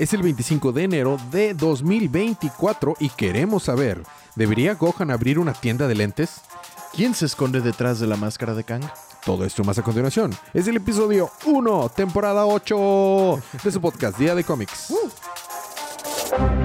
Es el 25 de enero de 2024 y queremos saber, ¿debería Gohan abrir una tienda de lentes? ¿Quién se esconde detrás de la máscara de Kang? Todo esto más a continuación. Es el episodio 1, temporada 8 de su podcast Día de Cómics. Bien,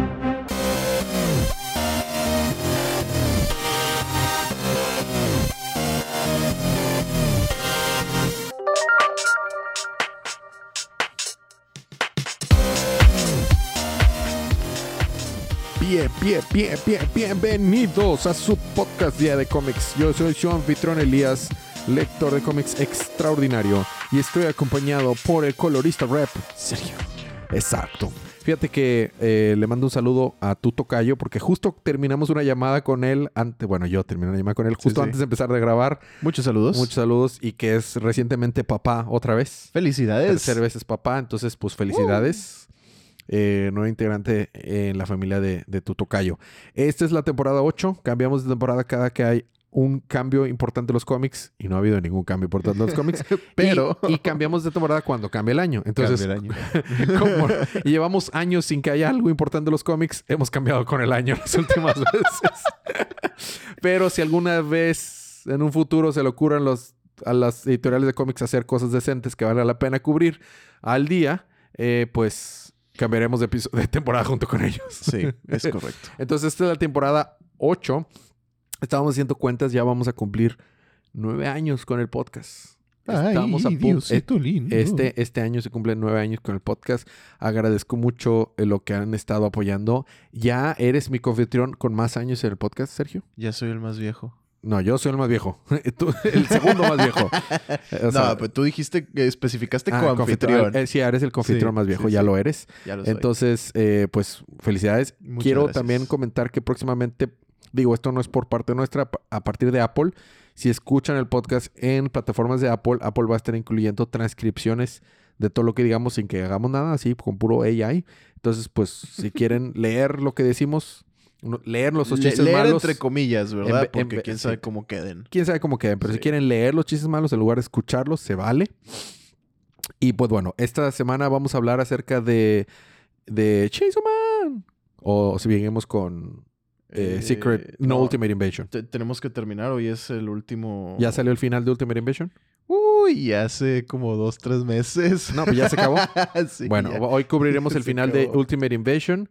bien, bien, bien, bienvenidos a su podcast Día de Cómics. Yo soy su anfitrión Elías, lector de cómics extraordinario, y estoy acompañado por el colorista rap Sergio. Exacto. Fíjate que eh, le mando un saludo a tu tocayo porque justo terminamos una llamada con él antes, bueno, yo terminé una llamada con él justo sí. antes de empezar de grabar. Muchos saludos. Muchos saludos y que es recientemente papá otra vez. Felicidades. Tercer veces papá, entonces pues felicidades. Eh, nuevo integrante en la familia de, de tu tocayo. Esta es la temporada 8. Cambiamos de temporada cada que hay un cambio importante en los cómics. Y no ha habido ningún cambio importante en los cómics. Pero- Y, y cambiamos de temporada cuando cambia el año. Entonces, el año. como llevamos años sin que haya algo importante en los cómics, hemos cambiado con el año las últimas veces. Pero si alguna vez en un futuro se le ocurran los, a las editoriales de cómics hacer cosas decentes que vale la pena cubrir al día, eh, pues cambiaremos de, episo- de temporada junto con ellos. Sí, es correcto. Entonces, esta es la temporada 8. Estábamos haciendo cuentas, ya vamos a cumplir nueve años con el podcast. Estamos a pu- eh, este, este año se cumplen nueve años con el podcast. Agradezco mucho eh, lo que han estado apoyando. Ya eres mi confitrión con más años en el podcast, Sergio. Ya soy el más viejo. No, yo soy el más viejo. Tú, el segundo más viejo. O sea, no, pero tú dijiste que especificaste ah, co-anfitrión. Eh, sí, eres el confitrión Sí, más viejo, sí, ya sí. lo eres. Ya lo soy. Entonces, eh, pues felicidades. Muchas Quiero gracias. también comentar que próximamente, digo, esto no es por parte nuestra, a partir de Apple, si escuchan el podcast en plataformas de Apple, Apple va a estar incluyendo transcripciones de todo lo que digamos sin que hagamos nada, así con puro AI. Entonces, pues, si quieren leer lo que decimos, no- leer los Le- chistes leer malos. entre comillas, en ¿verdad? ve- en Porque ve- quién sabe cómo queden. quién sabe cómo queden, pero si quieren leer los chistes malos en lugar de escucharlos, se vale. Y pues bueno, esta semana vamos a hablar acerca de, de Chainsaw Man. O si seguimos con eh, Eh, Secret, no, no. Ultimate Invasion. Te- tenemos que terminar. Hoy es el último... ¿Ya salió el final de Ultimate Invasion? Uy, hace como dos, tres meses. No, pues ya se acabó. Sí, bueno, ya. hoy cubriremos el final de. Ultimate Invasion.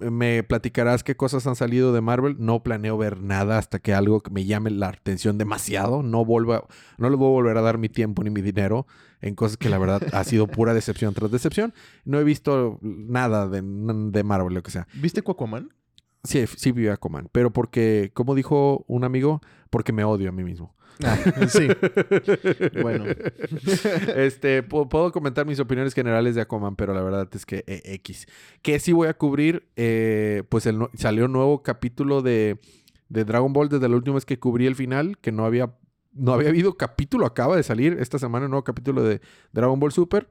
Me platicarás qué cosas han salido de Marvel. No planeo ver nada hasta que algo que me llame la atención demasiado. No vuelva, no les voy a volver a dar mi tiempo ni mi dinero en cosas que la verdad ha sido pura decepción tras decepción. No he visto nada de, de Marvel, lo que sea. ¿Viste Aquaman? Sí, sí vi Aquaman, pero porque, como dijo un amigo, porque me odio a mí mismo. Ah, sí. Bueno. este, pu- puedo comentar mis opiniones generales de Aquaman, pero la verdad es que eh, X. Que sí voy a cubrir, eh, pues salió un nuevo capítulo de, de Dragon Ball desde la última vez que cubrí el final, que no había, no había habido capítulo, acaba de salir esta semana un nuevo capítulo de Dragon Ball Super.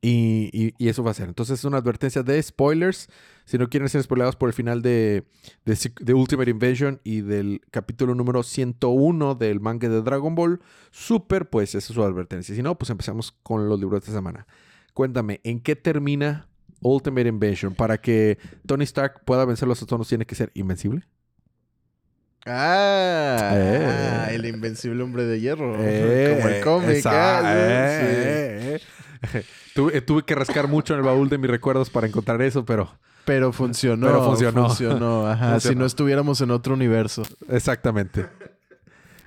Y, y- y eso va a ser. Entonces es una advertencia de spoilers. Si no quieren ser spoilados por el final de, de, Ultimate Invasion y del capítulo número 101 del manga de Dragon Ball Super, pues esa es su advertencia. Si no, pues empezamos con los libros de esta semana. Cuéntame, ¿en qué termina Ultimate Invasion? Para que Tony Stark pueda vencer los Atonos, ¿tiene que ser invencible? Ah, Eh. ah, el invencible hombre de hierro. Eh, como el cómic. sí. eh, tuve, tuve que rascar mucho en el baúl de mis recuerdos para encontrar eso, pero Pero funcionó. Pero funcionó. Funcionó, ajá. Funcionó. Si no estuviéramos en otro universo. exactamente.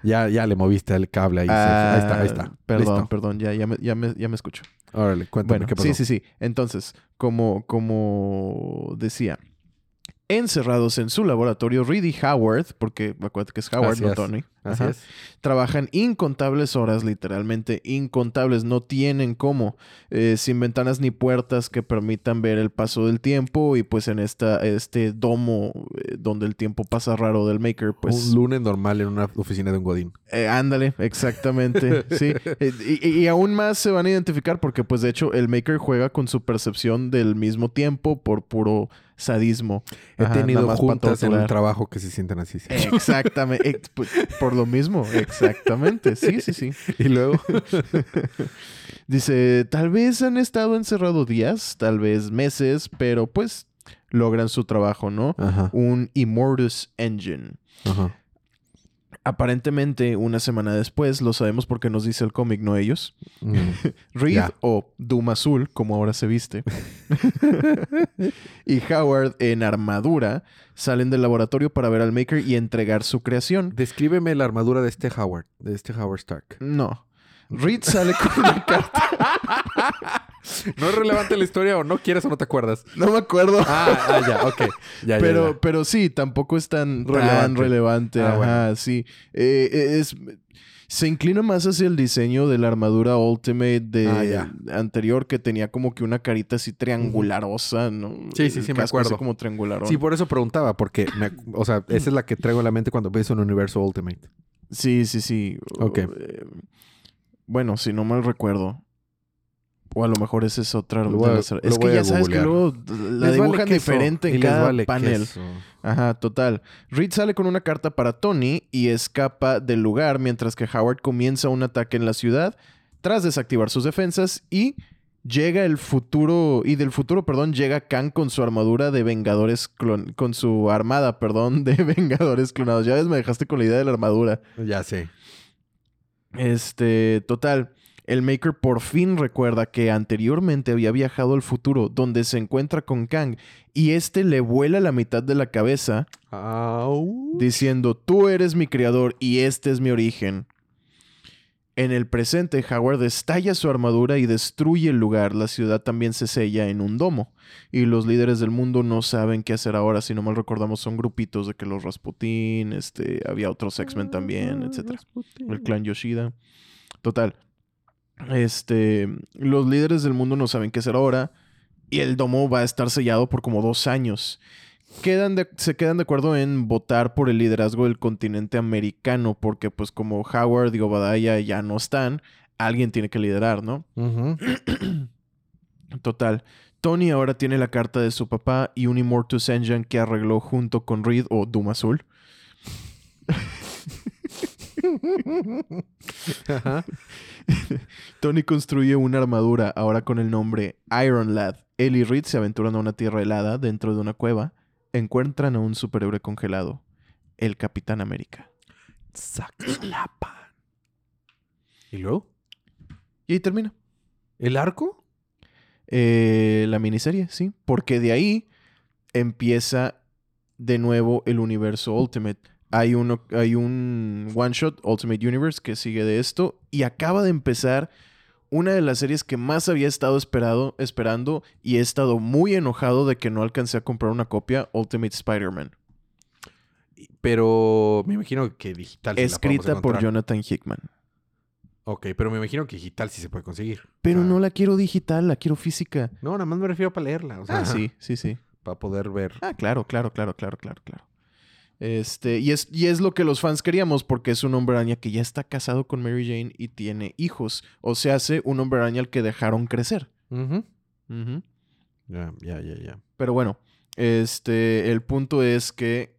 Ya, ya le moviste el cable ahí. Ahí está, ahí está. Ah, Perdón, Listo. perdón, ya, ya, me, ya, me, ya me escucho. Órale, cuéntame Bueno, qué pasó. sí, sí, sí. Entonces, como, como decía, encerrados en su laboratorio, Reed y Howard, porque acuérdate que es Howard, Así no es. Tony. Así Ajá. es. Trabajan incontables horas, literalmente incontables. No tienen cómo, eh, sin ventanas ni puertas que permitan ver el paso del tiempo. Y pues en esta, este domo eh, donde el tiempo pasa raro del Maker, pues... Un lunes normal en una oficina de un godín. Eh, ándale, exactamente, sí. Y, y- y aún más se van a identificar porque, pues, de hecho, el Maker juega con su percepción del mismo tiempo por puro sadismo. He Ajá, tenido más juntas en el torturar. trabajo que se sienten así. sí. Exactamente. ex- por- por lo mismo, exactamente. Sí, sí, sí. Y luego... Dice, tal vez han estado encerrados días, tal vez meses, pero pues logran su trabajo, ¿no? Ajá. Un Immortus Engine. Ajá. Aparentemente, una semana después, lo sabemos porque nos dice el cómic, no ellos. Mm. Reed o Doom Azul, como ahora se viste, y Howard en armadura salen del laboratorio para ver al Maker y entregar su creación. Descríbeme la armadura de este Howard, de este Howard Stark. No. Reed sale con una carta. ¿No es relevante la historia o no quieres o no te acuerdas? No me acuerdo. Ah, ah, ya, ok. Ya, pero, ya. pero sí, tampoco es tan tan Relevante. Ah, Ajá, bueno. sí. Eh, eh, es, se inclina más hacia el diseño de la armadura Ultimate de Ah, anterior, que tenía como que una carita así triangularosa, ¿no? Sí, sí, sí, me acuerdo. como triangularón. Sí, por eso preguntaba, porque, me o sea, esa es la que traigo en la mente cuando ves un universo Ultimate. Sí, sí, sí. Ok. Eh, bueno, si no mal recuerdo. O a lo mejor esa es otra. Lo de a- es que ya sabes que luego la Les dibujan diferente en cada vale panel. queso. Ajá, total. Reed sale con una carta para Tony y escapa del lugar mientras que Howard comienza un ataque en la ciudad tras desactivar sus defensas y llega el futuro y del futuro, perdón, llega Kang con su armadura de Vengadores clon- con su armada, perdón, de Vengadores clonados. Ya ves, me dejaste con la idea de la armadura. Ya sé. Este, total. El Maker por fin recuerda que anteriormente había viajado al futuro, donde se encuentra con Kang, y este le vuela la mitad de la cabeza, Au. diciendo, tú eres mi creador y este es mi origen. En el presente, Howard estalla su armadura y destruye el lugar. La ciudad también se sella en un domo. Y los líderes del mundo no saben qué hacer ahora. Si no mal recordamos, son grupitos de que los Rasputin, este, había otros X-Men también, etc. El clan Yoshida. Total. Este, los líderes del mundo no saben qué hacer ahora y el domo va a estar sellado por como dos años. Quedan de- se quedan de acuerdo en votar por el liderazgo del continente americano porque pues como Howard y Obadiah ya no están, alguien tiene que liderar, ¿no? Total. Tony ahora tiene la carta de su papá y un Immortus Engine que arregló junto con Reed o Doom Azul. Ajá. Tony construye una armadura ahora con el nombre Iron Lad. Él y Reed se aventuran a una tierra helada dentro de una cueva. Encuentran a un superhéroe congelado, el Capitán América. Saxalapan. ¿Y luego? Y ahí termina. ¿El arco? Eh, la miniserie, sí. Porque de ahí empieza de nuevo el universo Ultimate. Hay, uno, hay un one shot, Ultimate Universe, que sigue de esto. Y acaba de empezar una de las series que más había estado esperado, esperando. Y he estado muy enojado de que no alcancé a comprar una copia, Ultimate Spider-Man. Pero me imagino que digital. la escrita por. Jonathan Hickman. Ok, pero me imagino que digital sí se puede conseguir. Pero no la quiero digital, la quiero física. No, nada más me refiero para leerla. O sea, Ah, sí, sí, sí. Para poder ver. Ah, claro, claro, claro, claro, claro, claro. Este, y es, y es lo que los fans queríamos porque es un hombre araña que ya está casado con Mary Jane y tiene hijos. O se hace un hombre araña al que dejaron crecer. Ya, ya, ya, ya. Pero bueno, este, el punto es que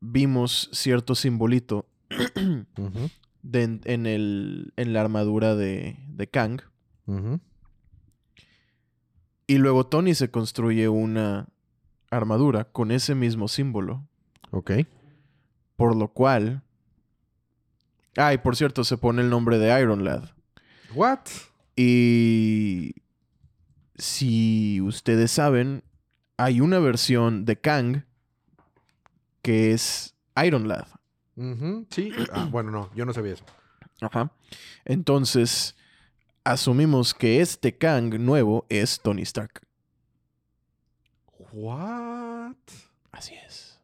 vimos cierto simbolito de- en, el, en la armadura de, de Kang. Y luego Tony se construye una armadura con ese mismo símbolo. Ok. Por lo cual. Ah, y por cierto, se pone el nombre de Iron Lad. What? Y. Si ustedes saben, hay una versión de Kang que es Iron Lad. Sí. Ah, bueno, no, yo no sabía eso. Ajá. Entonces, asumimos que este Kang nuevo es Tony Stark. What? Así es.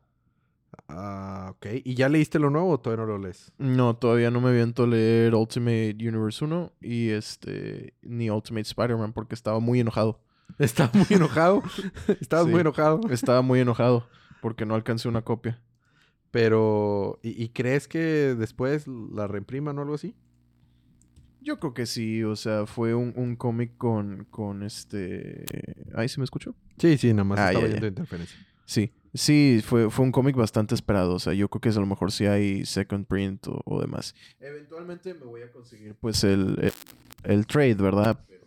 Ah, ok. ¿Y ya leíste lo nuevo o todavía no lo lees? No, todavía no me aviento a leer Ultimate Universe 1 y este ni Ultimate Spider-Man porque estaba muy enojado. Estaba muy enojado. Estabas Sí. muy enojado. Estaba muy enojado porque no alcancé una copia. Pero, ¿y, y crees que después la reimpriman o algo así? Yo creo que sí, o sea, fue un, un cómic con, con este... ¿Ahí se me escuchó? Sí, sí, nada más Ah, estaba ya, yendo ya. interferencia. Sí, sí, fue, fue un cómic bastante esperado. O sea, yo creo que a lo mejor sí hay second print o, o demás. Eventualmente me voy a conseguir pues el, el, el trade, ¿verdad? Pero,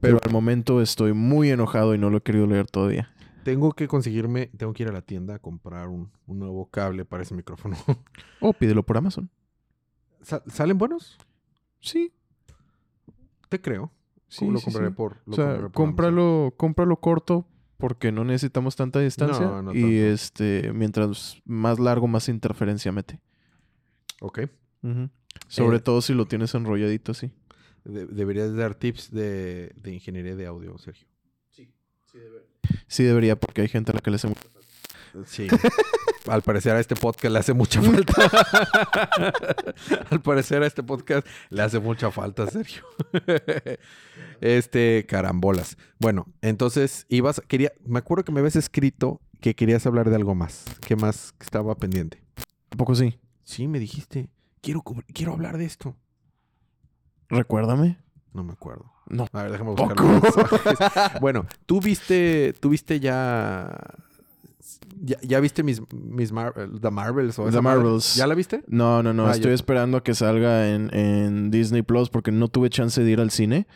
pero al momento estoy muy enojado y no lo he querido leer todavía. Tengo que conseguirme, tengo que ir a la tienda a comprar un, un nuevo cable para ese micrófono. O pídelo por Amazon. Sa- ¿Salen buenos? Sí, Te creo. sí, lo sí, compraré sí. por. Lo O sea, compraré por Amazon. cómpralo, cómpralo corto porque no necesitamos tanta distancia. No, no y tanto. este, mientras más largo, más interferencia mete. Ok. Sobre Eh, todo si lo tienes enrolladito así. De- deberías dar tips de, de ingeniería de audio, Sergio. Sí debería porque hay gente a la que le hace mucho. Sí. Al parecer a este podcast le hace mucha falta. Al parecer a este podcast le hace mucha falta, Sergio. este, carambolas. Bueno, entonces ibas, quería, me acuerdo que me habías escrito que querías hablar de algo más. ¿Qué más estaba pendiente? Tampoco sí. Sí, me dijiste, quiero, quiero hablar de esto. Recuérdame. No me acuerdo. No. A ver, déjame buscar Poco. Bueno, tú viste, tú viste ya, ya, ya viste mis, mis Mar- The Marvels o The madre? Marvels. ¿Ya la viste? No, no, no. Ah, Estoy esperando a que salga en, en Disney Plus porque no tuve chance de ir al cine.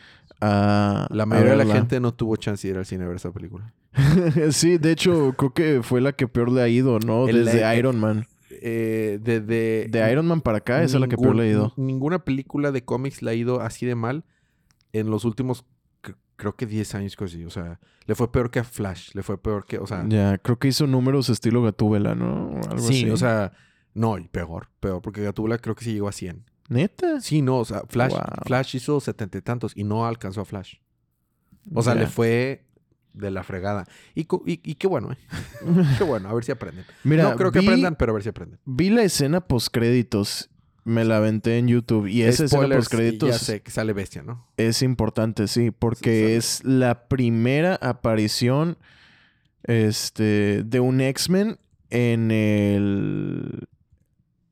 a- La a mayoría de la gente no tuvo chance de ir al cine a ver esa película. sí, de hecho, creo que fue la que peor le ha ido, ¿no? El- Desde Iron Man. Eh, de, de, De Iron Man para acá, esa es la que peor le ha ido. Ninguna película de cómics le ha ido así de mal en los últimos, creo que 10 años, cosas así. O sea, le fue peor que a Flash. Le fue peor que, o sea... Ya, creo que hizo números estilo Gatúbela, ¿no? O algo sí, así. o sea... No, y peor, peor. Porque Gatúbela creo que sí llegó a 100. ¿Neta? Sí, no, o sea, Flash, Wow. Flash hizo setenta y tantos y no alcanzó a Flash. O sea, le fue de la fregada. Y, co- y, y qué bueno, ¿eh? Qué bueno, a ver si aprenden. Mira, no creo que aprendan, pero a ver si aprenden. Vi la escena postcréditos. Me la aventé en YouTube. Y esa escena Spoilers, postcréditos Ya sé que sale bestia, ¿no? es importante, sí. Porque Sí, es la primera aparición este, de un X-Men en el.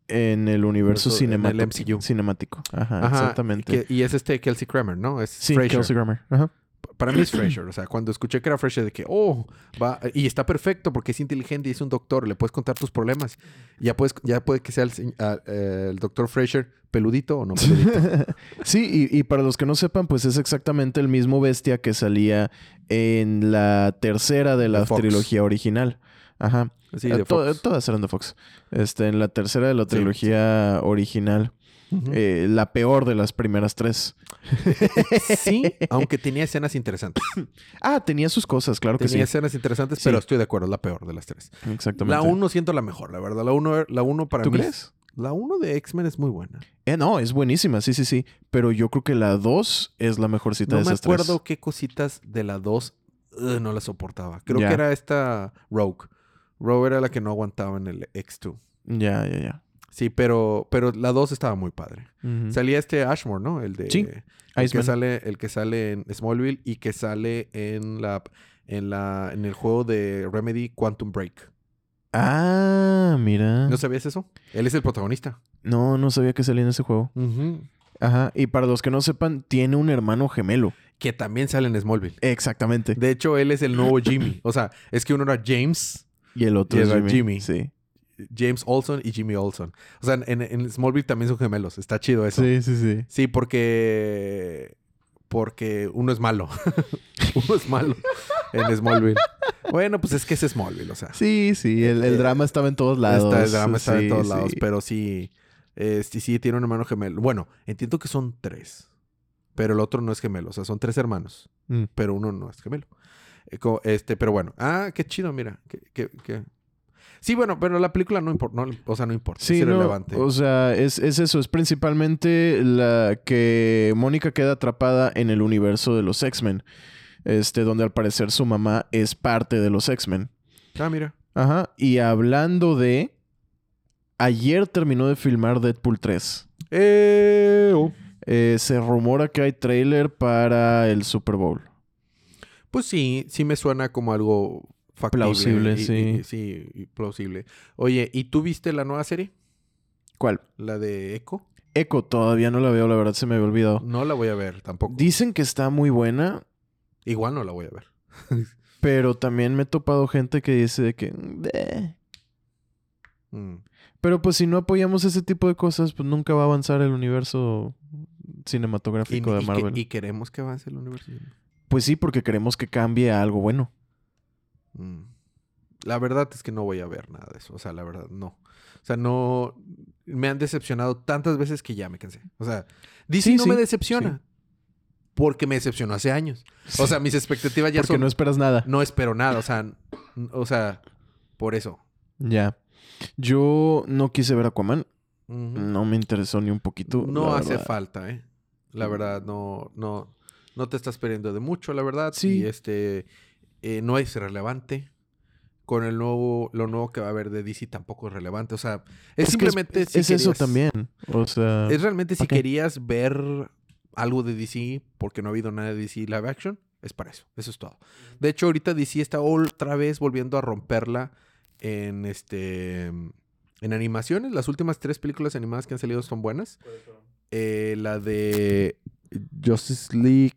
En el universo Universo- en el cinemático. MCU. cinemático. Ajá, Ajá, exactamente. que- y es este Kelsey Kramer, ¿no? Es sí, Frasier. Kelsey Grammer. Ajá. Para mí es Fraser. O sea, cuando escuché que era Fraser, de que, oh, va, y está perfecto porque es inteligente y es un doctor, le puedes contar tus problemas. Ya, puedes, ya puede que sea el, doctor Fraser peludito o no peludito. Sí, y, y para los que no sepan, pues es exactamente el mismo bestia que salía en la tercera de la De trilogía original. Ajá. Sí, de Fox. todas eran de Fox. Este, en la tercera de la Sí, trilogía original. Eh, la peor de las primeras tres. sí, aunque tenía escenas interesantes. Ah, tenía sus cosas, claro que Tenía sí. escenas interesantes, Sí. pero estoy de acuerdo, es la peor de las tres. Exactamente. La 1 siento la mejor, la verdad. La 1 la uno para ¿Tú mí. crees? La 1 de X-Men es muy buena. Eh, no, es buenísima, sí, sí, sí. Pero yo creo que la dos es la mejorcita No de me esas acuerdo tres. qué cositas de la 2 ugh, no la soportaba. Creo Ya. que era esta Rogue. Rogue era la que no aguantaba en el X2. Ya, ya, ya. Sí, pero, pero la 2 estaba muy padre. Salía este Ashmore, ¿no? El de Sí, el que sale, el que sale en Smallville y que sale en la en la en el juego de Remedy Quantum Break. Ah, mira. ¿No sabías eso? Él es el protagonista. No, no sabía que salía en ese juego. Ajá. Y para los que no sepan, tiene un hermano gemelo. Que también sale en Smallville. Exactamente. De hecho, él es el nuevo Jimmy. O sea, es que uno era James, Y el otro Y es era Jimmy. Jimmy. Sí. James Olson y Jimmy Olson. O sea, en, en Smallville también son gemelos. Está chido eso. Sí, sí, sí. Sí, porque. Porque uno es malo. uno es malo en Smallville. Bueno, pues es que es Smallville, o sea. Sí, sí. El, el Eh, drama estaba en todos lados. Está, el drama está Sí, en todos sí. lados, pero sí. eh, sí, sí, tiene un hermano gemelo. Bueno, entiendo que son tres. Pero el otro no es gemelo. O sea, son tres hermanos. Mm. Pero uno no es gemelo. Eh, Este, pero bueno. Ah, qué chido, mira. Qué, qué- qué- Sí, bueno, pero la película no importa. No, o sea, no importa. Sí, es no, irrelevante. o sea, es, es eso, es principalmente la que Mónica queda atrapada en el universo de los X-Men, este, donde al parecer su mamá es parte de los X-Men. Ah, mira. Ajá, y hablando de, ayer terminó de filmar Deadpool 3. Eh, oh. Eh, se rumora que hay trailer para el Super Bowl. Pues sí, sí me suena como algo factible. Plausible, y- sí. y- sí, y plausible. Oye, ¿y tú viste la nueva serie? ¿Cuál? La de Echo. Echo todavía no la veo, la verdad se me había olvidado. No la voy a ver tampoco. Dicen que está muy buena, Igual no la voy a ver. pero también me he topado gente que dice de que... Mm. Pero pues si no apoyamos ese tipo de cosas, pues nunca va a avanzar el universo Y, cinematográfico de y que- Marvel. y queremos que avance el universo. Pues sí, porque queremos que cambie a algo bueno. Mm. La verdad es que no voy a ver nada de eso. O sea, la verdad, no. O sea, no. Me han decepcionado tantas veces que ya me cansé. O sea, DC Sí, no sí, me decepciona. Porque me decepcionó hace años. O sea, mis expectativas ya porque son. no esperas nada. No espero nada. O sea, o sea, por eso. Ya. Yo no quise ver Aquaman. No me interesó ni un poquito. No hace verdad. falta, ¿eh? La verdad, no, no, no te estás perdiendo de mucho, la verdad. Sí. Y este, eh, no es relevante. Con el nuevo, lo nuevo que va a haber de DC tampoco es relevante. O sea, es, simplemente. Es, si es eso también. O sea. Es realmente si querías ver algo de DC, porque no ha habido nada de DC live action, es para eso. Eso es todo. De hecho, ahorita DC está otra vez volviendo a romperla en este. En animaciones, las últimas tres películas animadas que han salido son buenas. Eh, la de Justice League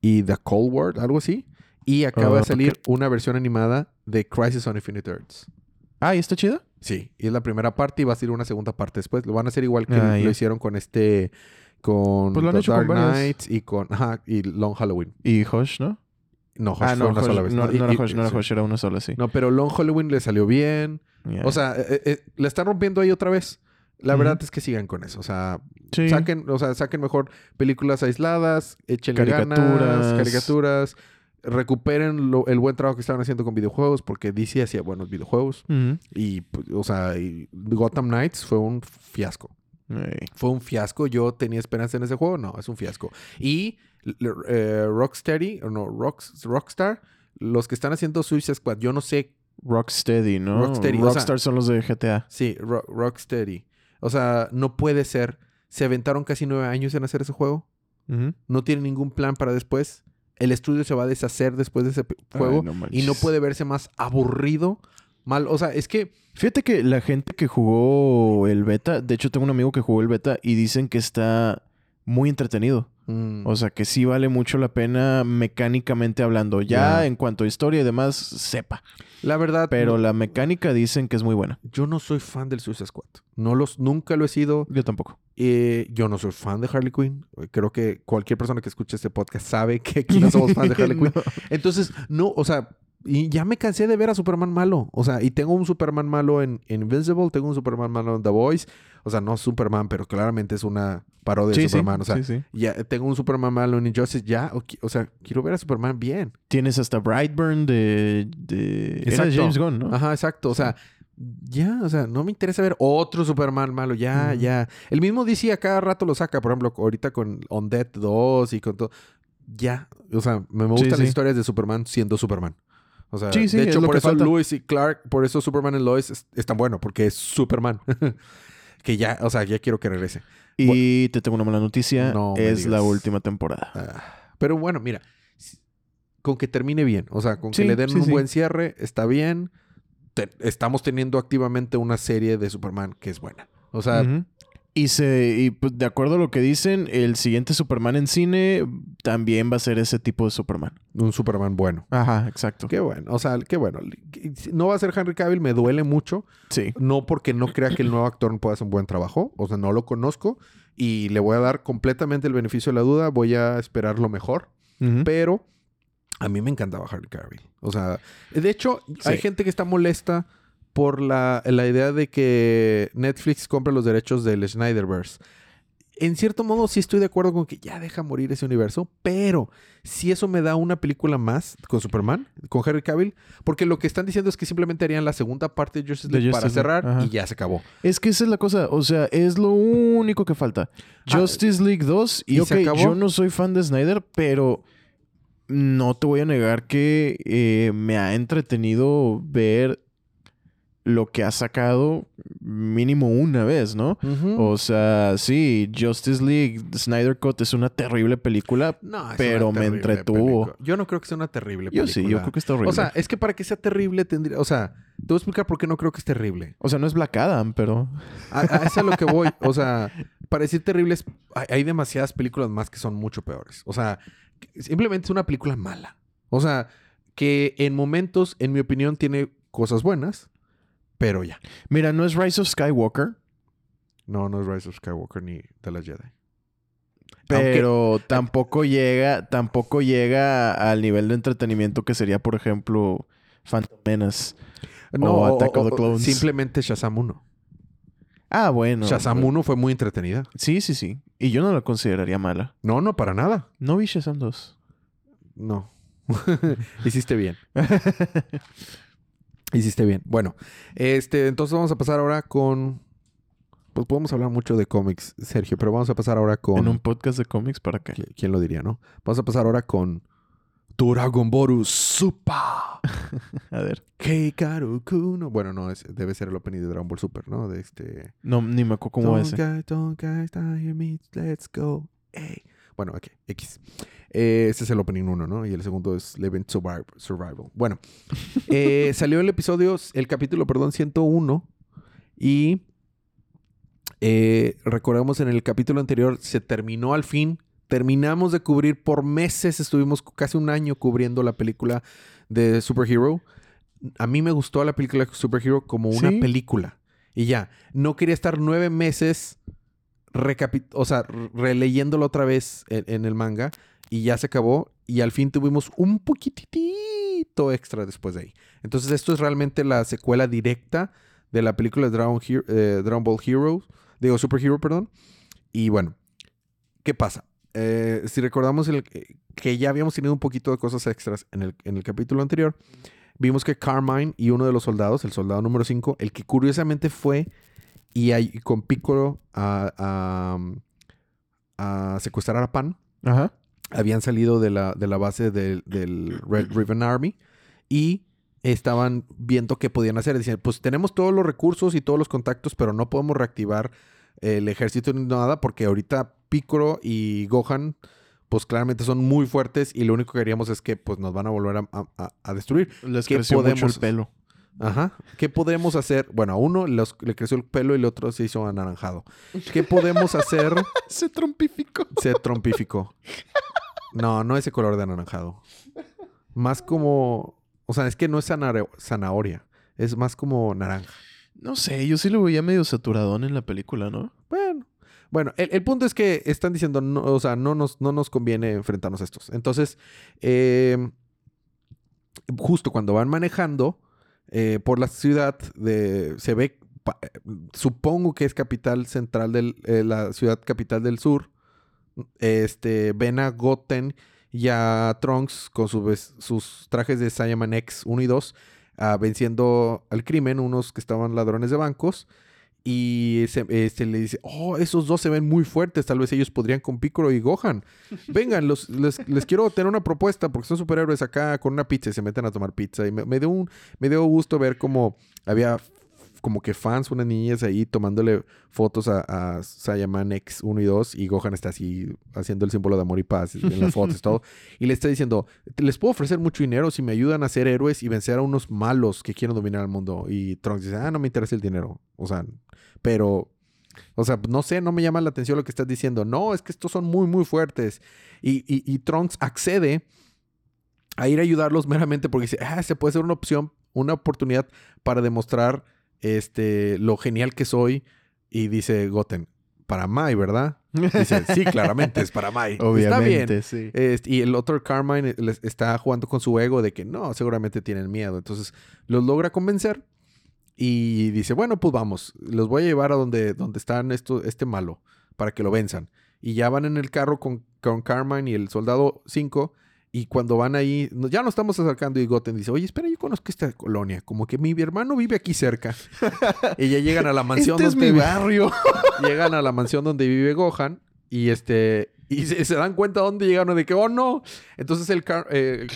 y The Cold War, algo así. Y acaba Ah, de salir una versión animada de Crisis on Infinite Earths. Ah, ¿y está chida? Sí, y es la primera parte y va a ser una segunda parte después. Lo van a hacer igual que Ah, lo hicieron con este. Con Pues lo han hecho Dark y con. Ajá, y Long Halloween. Y Hush, ¿no? No, Hush ah, fue no, una Hush- sola vez. no, y- no era y- Hush, no era sí. Hush, era una sola, sí. No, pero Long Halloween le salió bien. O sea, eh, eh, le están rompiendo ahí otra vez. La verdad es que sigan con eso. O sea, Sí. saquen, o sea, saquen mejor películas aisladas, échenle ganas, Caricaturas. Recuperen lo- el buen trabajo que estaban haciendo con videojuegos, porque DC hacía buenos videojuegos. Ujú. Y, pues, o sea, y Gotham Knights fue un fiasco. Fue un fiasco. Yo tenía esperanza en ese juego. No, es un fiasco. Y eh, Rocksteady, o no, Rocks- Rockstar, los que están haciendo Suicide Squad, yo no sé. Rocksteady, ¿no? Rocksteady, o sea- Rockstar son los de GTA. Sí, Ro- Rocksteady. O sea, no puede ser. Se aventaron casi nueve años en hacer ese juego. No tienen ningún plan para después. El estudio se va a deshacer después de ese Ay, juego. no y no puede verse más aburrido. Mal. O sea, es que. Fíjate que la gente que jugó el beta, de hecho tengo un amigo que jugó el beta y dicen que está muy entretenido. mm, O sea, que sí vale mucho la pena mecánicamente hablando. Ya en cuanto a historia y demás, sepa. la verdad. Pero no- la mecánica dicen que es muy buena. yo no soy fan del Suicide Squad. No los, nunca lo he sido. Yo tampoco. Eh, yo no soy fan de Harley Quinn. Creo que cualquier persona que escuche este podcast sabe que aquí no somos fans de Harley Quinn. Entonces, no, o sea, y ya me cansé de ver a Superman malo. O sea, y tengo un Superman malo en, en Invincible, tengo un Superman malo en The Voice. O sea, no Superman, pero claramente es una parodia Sí, de sí, Superman. O sea, sí, ya tengo un Superman malo en Injustice, ya. O, sea, quiero ver a Superman bien. Tienes hasta Brightburn de... de... Era. James Gunn, ¿no? Ajá, exacto. O sea, ya, o sea, no me interesa ver otro Superman malo. Ya, ya. El mismo DC a cada rato lo saca. Por ejemplo, ahorita con Undead 2 y con todo. Ya. O sea, me, me gustan las historias de Superman siendo Superman. O sea, Sí, sí, de hecho, por eso falta. Lewis y Clark, por eso Superman y Lois es, es tan bueno, porque es Superman. que ya, o sea, ya quiero que regrese. Y te tengo una mala noticia. No es la última temporada. Ah, pero bueno, mira, con que termine bien, o sea, con Sí, que le den sí, un sí. buen cierre, está bien. Te- estamos teniendo activamente una serie de Superman que es buena. O sea. Y se y pues, de acuerdo a lo que dicen, el siguiente Superman en cine también va a ser ese tipo de Superman. un Superman bueno. Ajá, exacto. Qué bueno, o sea, qué bueno. No va a ser Henry Cavill, me duele mucho. Sí. No porque no crea que el nuevo actor pueda hacer un buen trabajo. O sea, no lo conozco. Y le voy a dar completamente el beneficio de la duda. Voy a esperar lo mejor. Pero a mí me encantaba Harry Cavill. O sea, de hecho, hay gente que está molesta por la, la idea de que Netflix compre los derechos del Snyderverse. En cierto modo, sí estoy de acuerdo con que ya deja morir ese universo, pero si eso me da una película más con Superman, con Harry Cavill, porque lo que están diciendo es que simplemente harían la segunda parte de Justice League para Justice cerrar ajá. y ya se acabó. Es que esa es la cosa, o sea, es lo único que falta. Ah, Justice League 2 y, ¿y ok, se acabó? yo no soy fan de Snyder, pero no te voy a negar que eh, me ha entretenido ver lo que ha sacado mínimo una vez, ¿no? O sea, sí, Justice League Snyder Cut es una terrible película. No, es pero me entretuvo. película. Yo no creo que sea una terrible Yo película. sí, yo creo que está horrible. O sea, es que para que sea terrible tendría... O sea, te voy a explicar por qué no creo que es terrible. O sea, no es Black Adam, pero... A, a eso es a lo que voy. O sea, para decir terribles, hay, hay demasiadas películas más que son mucho peores. O sea, simplemente es una película mala. O sea, que en momentos, en mi opinión, tiene cosas buenas, pero ya. Mira, no es Rise of Skywalker, No, no es Rise of Skywalker ni The Last Jedi. pero tampoco llega, tampoco llega al nivel de entretenimiento que sería, por ejemplo, Phantom Menace. No, Attack of the o- o- Clones. simplemente Shazam 1. Ah, bueno. Shazam 1 fue muy entretenida. Sí, sí, sí. Y yo no la consideraría mala. No, no, para nada. No vi Shazam 2. No. Hiciste bien. Hiciste bien. Bueno, este, entonces vamos a pasar ahora con. Pues podemos hablar mucho de cómics, Sergio, pero vamos a pasar ahora con. En un podcast de cómics, ¿para qué? ¿Qui- ¿Quién lo diría, no? Vamos a pasar ahora con. Dragon Boru Super. A ver. Keikaru Kuno. Bueno, no, es- debe ser el opening de Dragon Ball Super, ¿no? De este. No, ni me acuerdo cómo es. Let's go. Ey. Bueno, ok, X. Eh, ese es el opening 1, ¿no? Y el segundo es Living Surviv- Survival. Bueno, eh, salió el episodio, el capítulo, perdón, 101. Y eh, recordemos en el capítulo anterior, se terminó al fin. Terminamos de cubrir por meses, estuvimos casi un año cubriendo la película de Superhero. A mí me gustó la película de Superhero como una Sí. película. Y ya, no quería estar nueve meses o sea, re- releyéndolo otra vez en, el manga. Y ya se acabó. Y al fin tuvimos un poquitito extra después de ahí. Entonces, esto es realmente la secuela directa de la película de Dragon, Hero- eh, Ball Heroes. Digo, Superhero, perdón. Y bueno, ¿qué pasa? Eh, si recordamos el- que ya habíamos tenido un poquito de cosas extras en el, en el capítulo anterior, vimos que Carmine y uno de los soldados, el soldado número 5, el que curiosamente fue y ahí con Piccolo a, a- a secuestrar a Pan, Ajá. habían salido de la, de la base del, del Red Ribbon Army y estaban viendo qué podían hacer. Decían, pues tenemos todos los recursos y todos los contactos, pero no podemos reactivar el ejército ni nada porque ahorita Piccolo y Gohan pues claramente son muy fuertes y lo único que queríamos es que pues nos van a volver a, a- destruir. Les ¿Qué creció mucho podemos- el pelo. Ajá. ¿Qué podemos hacer? Bueno, a uno los- le creció el pelo y el otro se hizo anaranjado. ¿Qué podemos hacer? Se trompificó. Se trompificó. No, no ese color de anaranjado. Más como. O sea, es que no es zanahoria. Es más como naranja. No sé, yo sí lo veía medio saturadón en la película, ¿no? Bueno. Bueno, el, el punto es que están diciendo, no, o sea, no nos, no nos conviene enfrentarnos a estos. Entonces, eh, justo cuando van manejando eh, por la ciudad, de, se ve, eh, supongo que es capital central de la ciudad capital del sur. Este, ven a Goten y a Trunks con sus trajes de Saiyaman X 1 y 2, ah, venciendo al crimen, unos que estaban ladrones de bancos. Y se, este, le dice, oh, esos dos se ven muy fuertes, tal vez ellos podrían con Piccolo y Gohan. Vengan, los, les, les quiero tener una propuesta porque son superhéroes acá con una pizza y se meten a tomar pizza. Y me, me dio, un, me dio gusto ver como había como que fans, unas niñas ahí tomándole fotos a, a Saiyaman X 1 y 2 y Gohan está así haciendo el símbolo de amor y paz en las fotos y todo. Y le está diciendo, les puedo ofrecer mucho dinero si me ayudan a ser héroes y vencer a unos malos que quieren dominar el mundo. Y Trunks dice, ah, no me interesa el dinero. O sea, pero, o sea, no sé, no me llama la atención lo que estás diciendo. No, es que estos son muy, muy fuertes. Y, y, y Trunks accede a ir a ayudarlos meramente porque dice, ah, se puede ser una opción, una oportunidad para demostrar este, lo genial que soy. Y dice Goten, para Mai, ¿verdad? Dice, sí, claramente es para Mai. Está bien. Obviamente, sí. Este, y el otro Carmine les- está jugando con su ego de que no, seguramente tienen miedo. Entonces los logra convencer y dice, bueno, pues vamos, los voy a llevar a donde, donde están esto, este malo para que lo venzan. Y ya van en el carro con, con Carmine y el soldado 5. Y cuando van ahí, ya nos estamos acercando y Goten dice, oye, espera, yo conozco esta colonia. Como que mi hermano vive aquí cerca. y ya llegan a la mansión Este es donde mi vi- barrio. llegan a la mansión donde vive Gohan y este y se, dan cuenta dónde llegaron de que oh no entonces el, eh,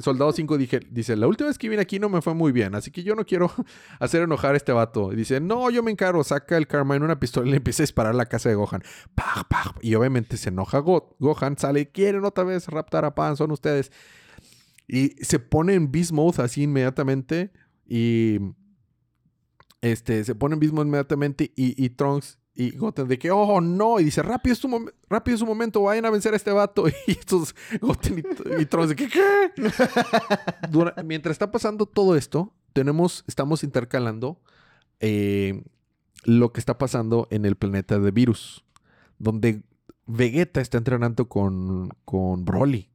soldado 5 dije, dice la última vez que vine aquí no me fue muy bien así que yo no quiero hacer enojar a este vato y dice no yo me encargo saca el Carmine una pistola y le empieza a disparar a la casa de Gohan Paj, paj. y obviamente se enoja Go- Gohan sale quieren otra vez raptar a Pan son ustedes y se pone en beast así inmediatamente y este, se pone en beast inmediatamente y, y Trunks y Goten de que, oh no, y dice, rápido es, tu mom- rápido es su momento, vayan a vencer a este vato. Y estos Goten y, y Trunks de que, ¿qué? Mientras está pasando todo esto, tenemos, estamos intercalando eh, lo que está pasando en el planeta de Virus, donde Vegeta está entrenando con, con Broly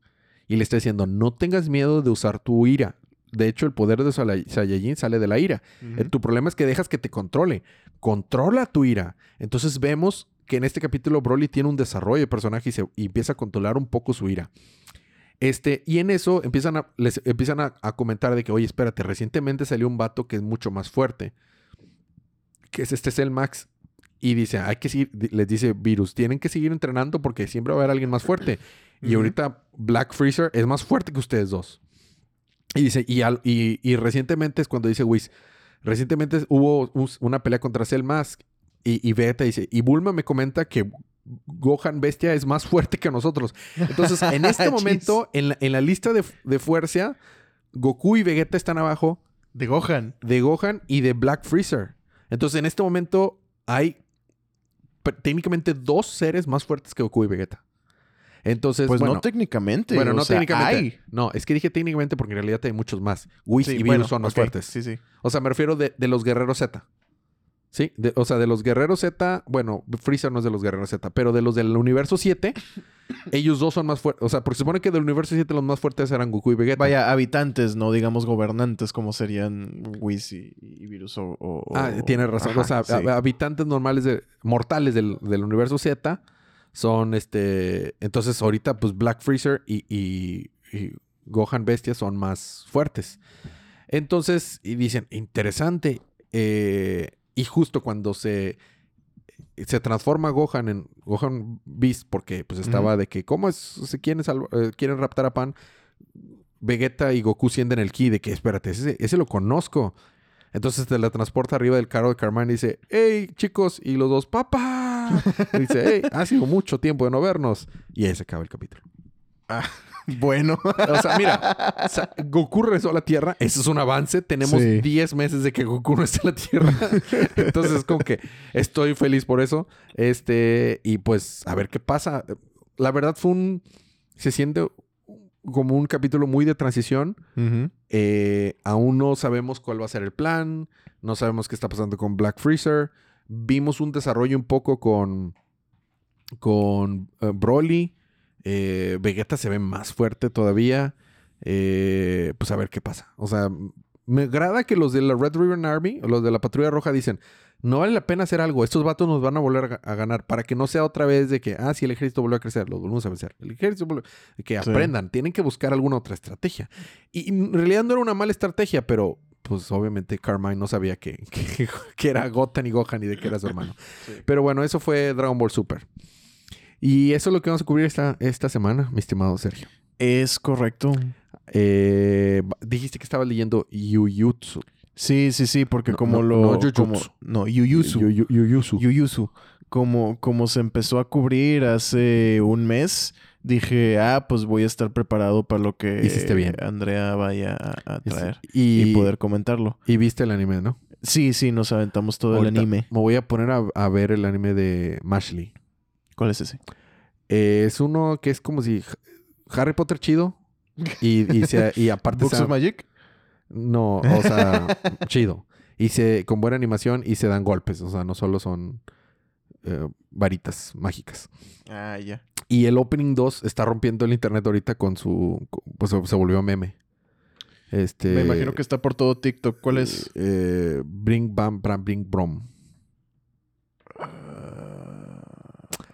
y le está diciendo, no tengas miedo de usar tu ira. De hecho, el poder de Saiyajin sale de la ira. Eh, Tu problema es que dejas que te controle. Controla tu ira. Entonces vemos que en este capítulo Broly tiene un desarrollo de personaje y, se, y empieza a controlar un poco su ira. Este, y en eso empiezan, a, les empiezan a, a comentar de que, oye, espérate, recientemente salió un vato que es mucho más fuerte. Que es este Cell Max. Y dice, hay que seguir, les dice Virus, tienen que seguir entrenando porque siempre va a haber alguien más fuerte. Y ahorita Black Freezer es más fuerte que ustedes dos. Y dice, y, al- y, y recientemente es cuando dice Whis, recientemente hubo un- una pelea contra Cell Mask y, y Vegeta dice, y Bulma me comenta que Gohan Bestia es más fuerte que nosotros. Entonces, en este momento, en la, en la lista de, de fuerza, Goku y Vegeta están abajo De Gohan. de Gohan y de Black Freezer. Entonces, en este momento hay técnicamente dos seres más fuertes que Goku y Vegeta. Entonces, Pues bueno, no técnicamente. bueno, no sea, técnicamente. hay. No, es que dije técnicamente porque en realidad hay muchos más. Whis Sí, y Virus bueno, son más fuertes. Sí, sí. O sea, me refiero de, de los guerreros Z. ¿Sí? De- o sea, de los guerreros Z, bueno, Freezer no es de los guerreros Z, pero de los del universo 7, ellos dos son más fuertes. O sea, porque se supone que del universo 7 los más fuertes eran Goku y Vegeta. Vaya, habitantes, no digamos gobernantes como serían Whis y, y Virus o... o- Ah, tienes razón. Ajá, o sea, sí. habitantes normales, de, mortales del, del universo Z son este. Entonces, ahorita, pues Black Freezer y, y- y Gohan Bestia son más fuertes. Entonces, y dicen, interesante. eh, y justo cuando se. Se transforma Gohan en Gohan Beast porque pues estaba de que cómo es se quieren eh, quieren raptar a Pan Vegeta y Goku sienten el ki de que espérate ese, ese lo conozco entonces te la transporta arriba del carro de Carmine y dice, hey chicos, y los dos, papá. Dice, hey, ha sido mucho tiempo de no vernos. Y ahí se acaba el capítulo. Bueno. O sea, mira, o sea, Goku regresó a la Tierra, eso es un avance. Tenemos Sí. 10 meses de que Goku no está en la Tierra. Entonces, como que estoy feliz por eso. Este, y pues, a ver qué pasa. La verdad fue un. Se siente como un capítulo muy de transición. Eh, aún no sabemos cuál va a ser el plan. No sabemos qué está pasando con Black Freezer. Vimos un desarrollo un poco con. Con eh, Broly. Eh, Vegeta se ve más fuerte todavía. Eh, pues a ver qué pasa. O sea, me agrada que los de la Red Ribbon Army, los de la Patrulla Roja, dicen: No vale la pena hacer algo. Estos vatos nos van a volver a, ga- a ganar. Para que no sea otra vez de que, ah, si el ejército volvió a crecer, los volvemos a vencer. El ejército volvió- Que Sí. aprendan. Tienen que buscar alguna otra estrategia. Y en realidad no era una mala estrategia, pero pues obviamente Carmine no sabía que, que, que era Goten y Gohan y de que era su hermano. Sí. Pero bueno, eso fue Dragon Ball Super. Y eso es lo que vamos a cubrir esta, esta semana, mi estimado Sergio. Es correcto. Eh, dijiste que estabas leyendo Yuyutsu. Sí, sí, sí, porque No, como no, lo... no, como- no, Yuyutsu. Yuyusu. Como, como se empezó a cubrir hace un mes, dije, ah, pues voy a estar preparado para lo que Hiciste bien. Andrea vaya a, a traer y, y, poder comentarlo. y viste el anime, ¿no? Sí, sí, nos aventamos todo Ahorita el anime. Me voy a poner a, a ver el anime de Mashley. ¿Cuál es ese? Eh, es uno que es como si Harry Potter chido. Y, y, se- y aparte ¿Books se- of Magic? No, o sea, chido. Y se, con buena animación y se dan golpes. O sea, no solo son eh, varitas mágicas. Ah, ya. Y el Opening 2 está rompiendo el internet ahorita con su... con- Pues se volvió meme. Este... Me imagino que está por todo TikTok. ¿Cuál es? Eh, bring Bam Bram Bring Brom.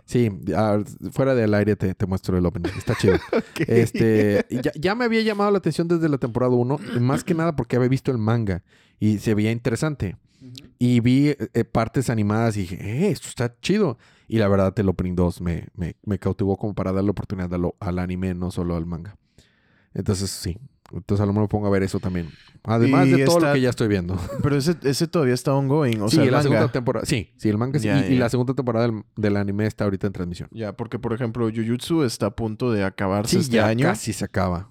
Sí, ah, fuera del aire te, te muestro el opening. Está chido. Este, ya, ya me había llamado la atención desde la temporada 1, más que nada porque había visto el manga y se veía interesante. Y vi eh, eh, partes animadas y dije, eh, esto está chido. Y la verdad, el Opening 2 me, me, me cautivó como para darle oportunidad a lo- al anime, no solo al manga. Entonces, sí. Entonces, a lo mejor me pongo a ver eso también. Además Y de todo lo que ya estoy viendo. Pero ese, ese todavía está ongoing. O sí, sea, el la manga. segunda temporada. Sí, sí, el manga sí. Y, la segunda temporada del, del anime está ahorita en transmisión. Ya, porque por ejemplo, Jujutsu está a punto de acabarse Sí, este ya año. casi se acaba.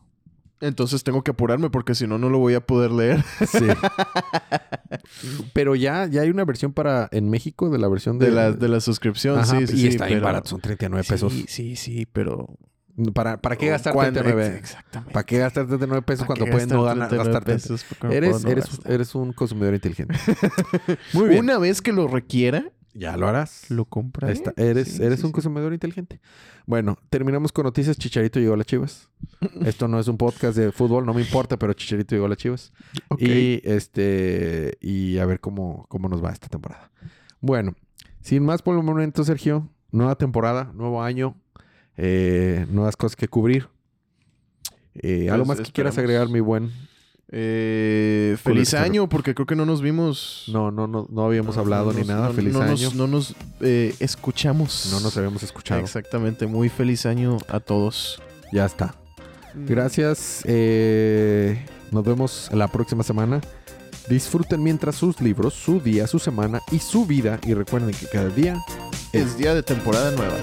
Entonces tengo que apurarme porque si no, no lo voy a poder leer. Sí. pero ya, ya hay una versión para en México de la versión de, De la, de la suscripción, Ajá, sí, sí. y sí, está bien pero- barato, son 39 pesos. Sí, sí, sí, pero... ¿Para, ¿Para qué gastar ¿Cuándo? 39? Ex- Exactamente. ¿Para qué gastar 39 pesos ¿Para cuando qué puedes no gastar ganar, 39 gastarte? pesos Eres, no eres, gastar? eres un consumidor inteligente. Muy bien. Una vez que lo requiera, Ya lo harás. lo compraré. Está. Eres, Sí, eres sí, un sí. consumidor inteligente. Bueno, terminamos con noticias. Chicharito llegó a las chivas. Esto no es un podcast de fútbol, no me importa, pero Chicharito llegó a las chivas. Ok. Y este. Y a ver cómo, cómo nos va esta temporada. Bueno, sin más por el momento, Sergio. Nueva temporada, nuevo año, eh, nuevas cosas que cubrir. Eh, ¿Algo Pues, más que quieras agregar, mi buen? Eh, feliz año, porque creo que no nos vimos. No, no, no, no habíamos No, hablado no ni nada. no- Feliz no año. Nos, no nos eh, escuchamos. no nos habíamos escuchado. Exactamente. Muy feliz año a todos. Ya está. Gracias. eh, nos vemos la próxima semana. Disfruten mientras sus libros, su día, su semana y su vida. Y recuerden que cada día Es día de temporada nueva.